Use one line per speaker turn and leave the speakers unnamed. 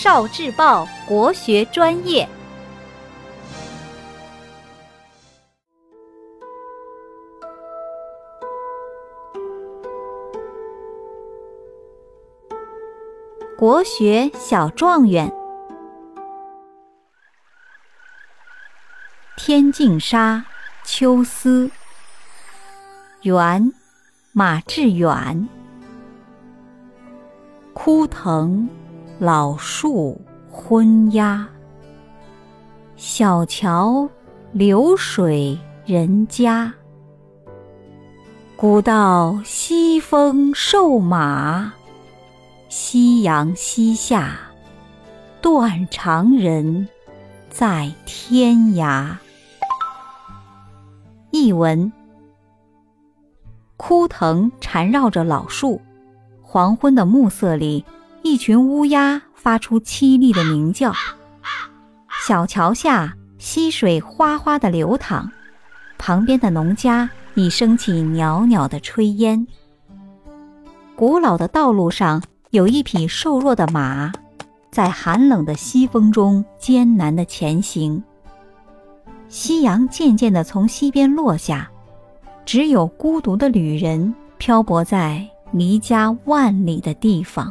少智报国学专业，国学小状元。天净沙，秋思。元，马致远。枯藤老树昏鸦，小桥流水人家。古道西风瘦马，夕阳西下，断肠人在天涯。译文：枯藤缠绕着老树。黄昏的暮色里，一群乌鸦发出凄厉的鸣叫。小桥下，溪水哗哗地流淌，旁边的农家已升起袅袅的炊烟。古老的道路上，有一匹瘦弱的马，在寒冷的西风中艰难地前行。夕阳渐渐地从西边落下，只有孤独的旅人漂泊在。离家万里的地方，